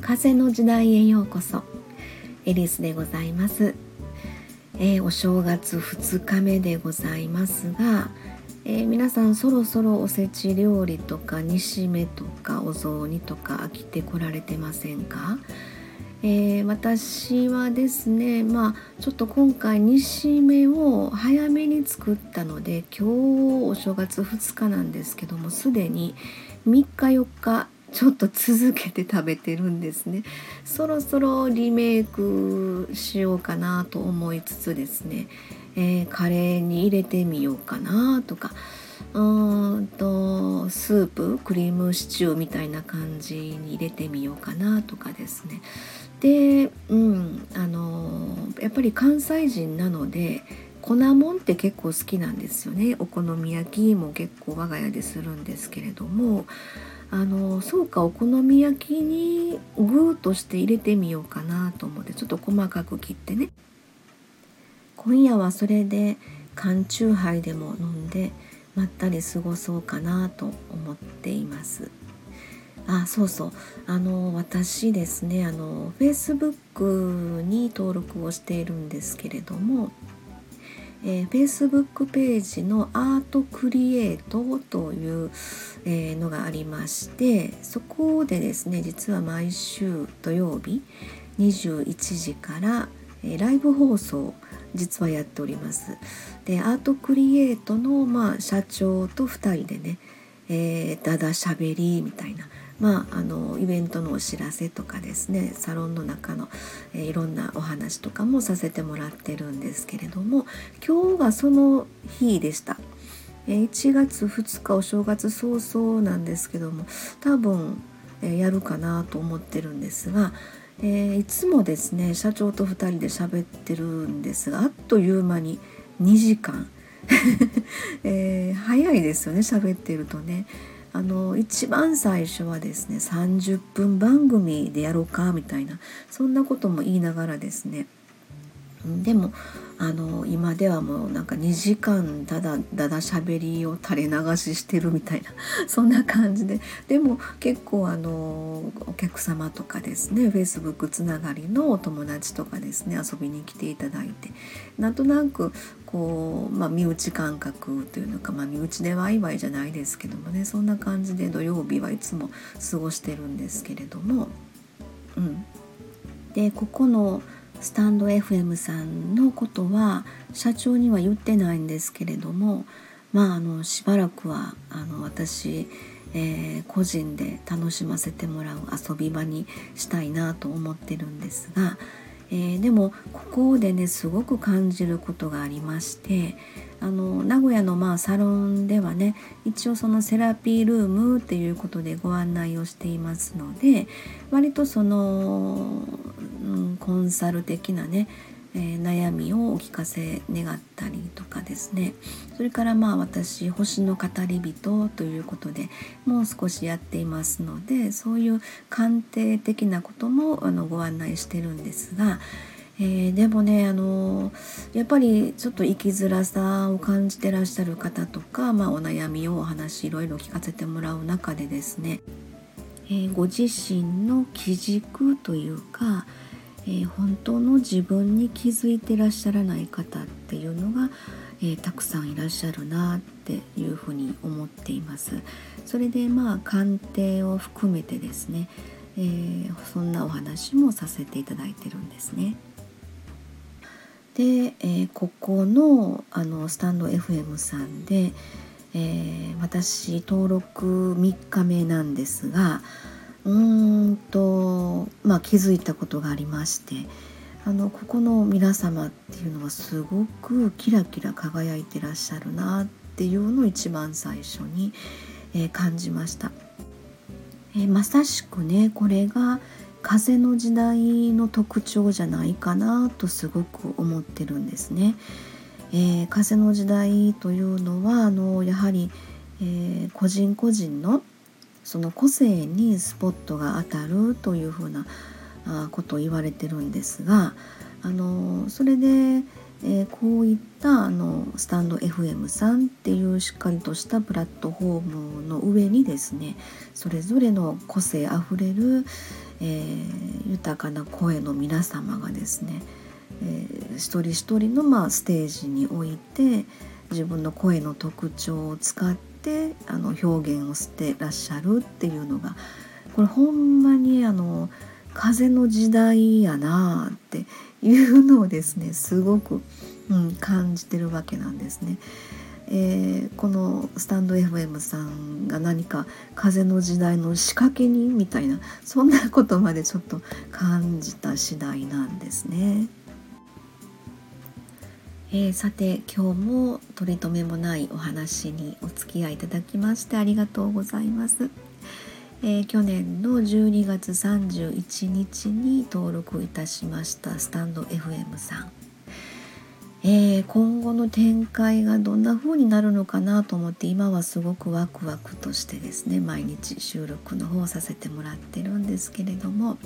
風の時代へようこそ。エリスでございます、えー、お正月2日目でございますが、えー、皆さんそろそろおせち料理とか煮しめとかお雑煮とか飽きてこられてませんか？えー、私はですねまあちょっと今回煮しめを早めに作ったので今日お正月2日なんですけどもすでに3日4日ちょっと続けて食べてるんですね。そろそろリメイクしようかなと思いつつですね、えー、カレーに入れてみようかなとかうんとスープクリームシチューみたいな感じに入れてみようかなとかですね。で、うんあのやっぱり関西人なので粉もんって結構好きなんですよね。お好み焼きも結構我が家でするんですけれどもあのそうかお好み焼きにグーとして入れてみようかなと思ってちょっと細かく切ってね。今夜はそれで缶チューハイでも飲んでまったり過ごそうかなと思っています。あそうそうあの私ですねあの Facebook に登録をしているんですけれどもえー、Facebook ページのアートクリエイトという、えー、のがありましてそこでですね実は毎週土曜日21時から、ライブ放送実はやっております。でアートクリエイトの、まあ、社長と2人でね、えー、だだしゃべりみたいなまあ、あのイベントのお知らせとかですねサロンの中の、えー、いろんなお話とかもさせてもらってるんですけれども今日がその日でした。えー、1月2日お正月早々なんですけども多分、やるかなと思ってるんですが、えいつもですね社長と2人で喋ってるんですがあっという間に2時間、え早いですよね喋ってるとね。あの一番最初はですね30分番組でやろうかみたいなそんなことも言いながらですねでもあの今ではもうなんか2時間だだだだしゃべりを垂れ流ししてるみたいな そんな感じで。でも結構あのお客様とかですね Facebook つながりのお友達とかですね遊びに来ていただいて。なんとなくこう、まあ、身内感覚というのか、まあ、身内でワイワイじゃないですけどもねそんな感じで土曜日はいつも過ごしてるんですけれども、うん、でここのスタンド FM さんのことは社長には言ってないんですけれどもまああのしばらくはあの私、えー、個人で楽しませてもらう遊び場にしたいなと思ってるんですがえー、でもここでねすごく感じることがありましてあの名古屋のまあサロンではね一応そのセラピールームっていうことでご案内をしていますので割とその、うん、コンサル的なねえー、悩みをお聞かせ願ったりとかですね。それからまあ私星の語り人ということでもう少しやっていますのでそういう鑑定的なこともあのご案内してるんですが、えー、でもねあのやっぱりちょっと生きづらさを感じてらっしゃる方とか、まあ、お悩みをお話いろいろ聞かせてもらう中でですね、ご自身の基軸というかえー、本当の自分に気づいてらっしゃらない方っていうのが、えー、たくさんいらっしゃるなっていうふうに思っています。それでまあ鑑定を含めてですね、えー、そんなお話もさせていただいてるんですね。で、えここのあのスタンド FM さんで、え私登録3日目なんですがうんと、まあ、気づいたことがありましてあのここの皆様っていうのはすごくキラキラ輝いてらっしゃるなっていうのを一番最初に、えー、感じました、えー、まさしくねこれが風の時代の特徴じゃないかなとすごく思ってるんですね。えー、風の時代というのはあのやはり、えー、個人個人のその個性にスポットが当たるというふうなことを言われてるんですがあのそれで、えー、こういったあのスタンド FM さんっていうしっかりとしたプラットフォームの上にですねそれぞれの個性あふれる、えー、豊かな声の皆様がですね、えー、一人一人の、まあ、ステージにおいて自分の声の特徴を使ってあの表現をしてらっしゃるっていうのがこれほんまにあの風の時代やなっていうのをですねすごく、うん、感じてるわけなんですね。えー、このスタンド FM さんが何か風の時代の仕掛け人みたいなそんなことまでちょっと感じた次第なんですね。えー、さて今日も取り留めもないお話にお付き合いいただきましてありがとうございます。えー、去年の12月31日に登録いたしましたスタンド FM さん、えー、今後の展開がどんな風になるのかなと思って今はすごくワクワクとしてですね毎日収録の方させてもらってるんですけれども、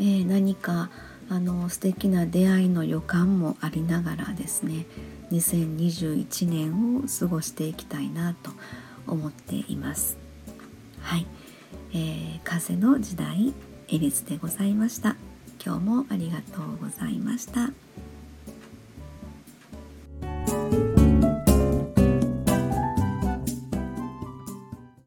えー、何かあの素敵な出会いの予感もありながらですね2021年を過ごしていきたいなと思っています。はい、えー、風の時代エリスでございました。今日もありがとうございました。